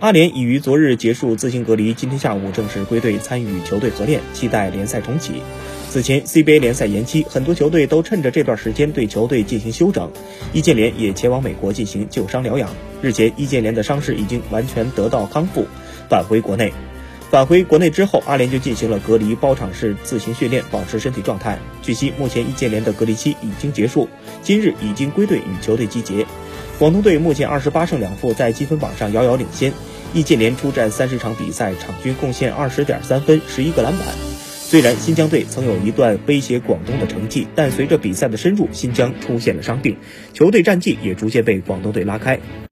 阿联已于昨日结束自行隔离，今天下午正式归队参与球队合练，期待联赛重启。此前 CBA 联赛延期，很多球队都趁着这段时间对球队进行休整，易建联也前往美国进行旧伤疗养。日前，易建联的伤势已经完全得到康复，返回国内。返回国内之后，阿联就进行了隔离包场式自行训练，保持身体状态。据悉，目前易建联的隔离期已经结束，今日已经归队与球队集结。广东队目前二十八胜两负，在积分榜上遥遥领先。易建联出战三十场比赛，场均贡献二十点三分、十一个篮板。虽然新疆队曾有一段威胁广东的成绩，但随着比赛的深入，新疆出现了伤病，球队战绩也逐渐被广东队拉开。